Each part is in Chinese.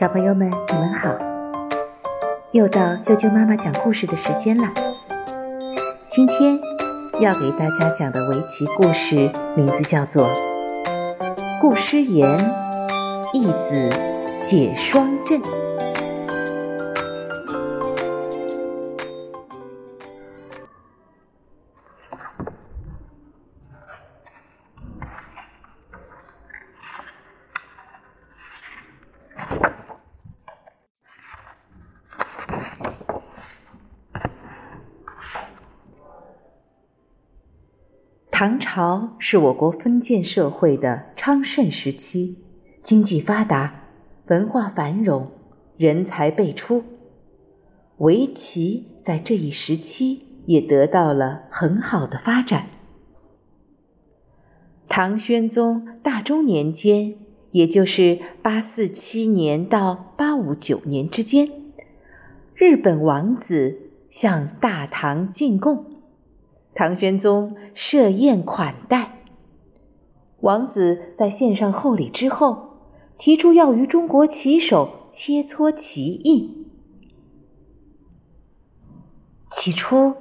小朋友们，你们好！又到舅舅妈妈讲故事的时间了。今天要给大家讲的围棋故事名字叫做《顾师言义子解双阵》。唐朝是我国封建社会的昌盛时期，经济发达，文化繁荣，人才辈出。围棋在这一时期也得到了很好的发展。唐宣宗大中年间，也就是八四七年到八五九年之间，日本王子向大唐进贡。唐玄宗设宴款待王子，在献上厚礼之后，提出要与中国棋手切磋棋艺。起初，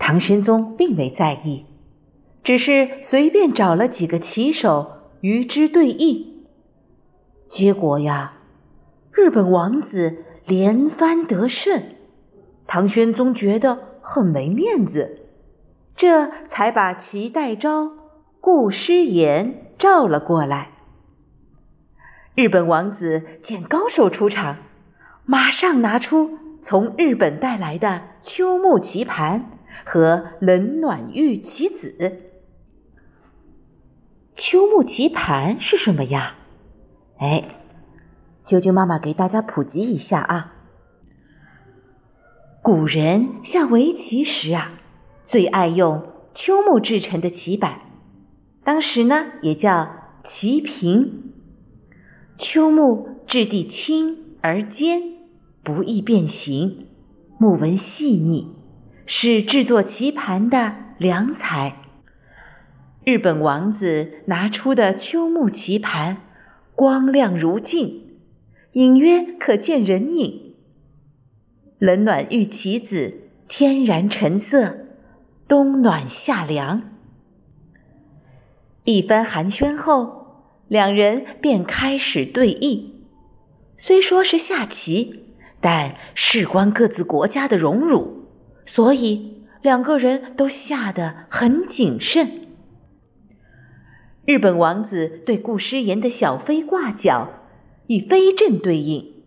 唐玄宗并没在意，只是随便找了几个棋手与之对弈。结果呀，日本王子连番得胜，唐玄宗觉得很没面子。这才把齐代昭、顾师言召了过来。日本王子见高手出场，马上拿出从日本带来的秋木棋盘和冷暖玉棋子。秋木棋盘是什么呀？哎，啾啾妈妈给大家普及一下啊。古人下围棋时啊。最爱用秋木制成的棋板，当时呢也叫棋瓶。秋木质地轻而坚，不易变形，木纹细腻，是制作棋盘的良材。日本王子拿出的秋木棋盘，光亮如镜，隐约可见人影。冷暖玉棋子，天然成色。冬暖夏凉，一番寒暄后，两人便开始对弈。虽说是下棋，但事关各自国家的荣辱，所以两个人都下得很谨慎。日本王子对顾师言的小飞挂角以飞阵对应，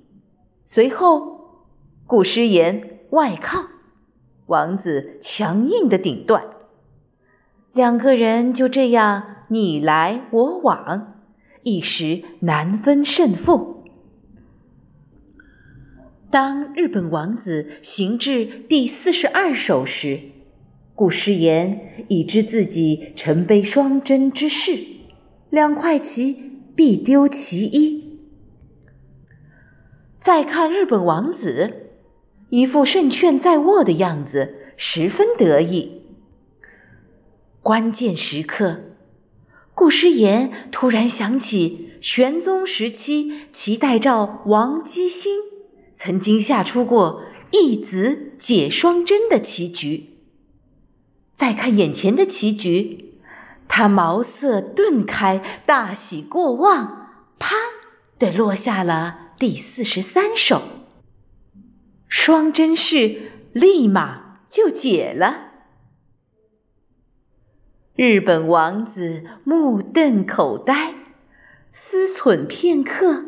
随后顾师言外靠。王子强硬的顶断，两个人就这样你来我往，一时难分胜负。当日本王子行至第四十二手时，顾师言已知自己成杯双针之势，两块棋必丢其一。再看日本王子。一副胜券在握的样子，十分得意。关键时刻，顾师言突然想起玄宗时期齐代诏王基兴曾经下出过一子解双针的棋局。再看眼前的棋局，他茅塞顿开，大喜过望，啪的落下了第四十三手。双针式立马就解了。日本王子目瞪口呆，思忖片刻，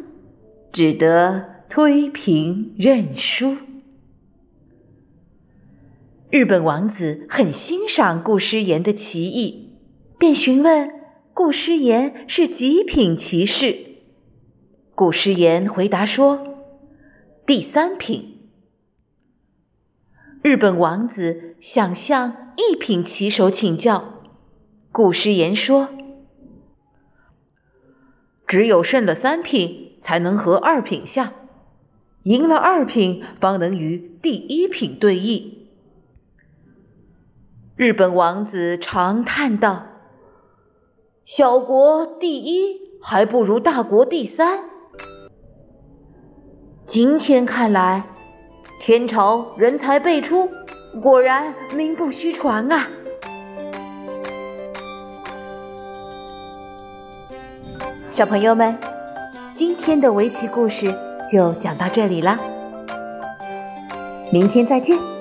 只得推平认输。日本王子很欣赏顾诗言的棋艺，便询问顾诗言是几品棋士。顾诗言回答说：“第三品。”日本王子想向一品棋手请教，顾诗言说：“只有胜了三品，才能和二品下；赢了二品，方能与第一品对弈。”日本王子长叹道：“小国第一，还不如大国第三。”今天看来，天朝人才辈出，果然名不虚传啊！小朋友们，今天的围棋故事就讲到这里啦，明天再见。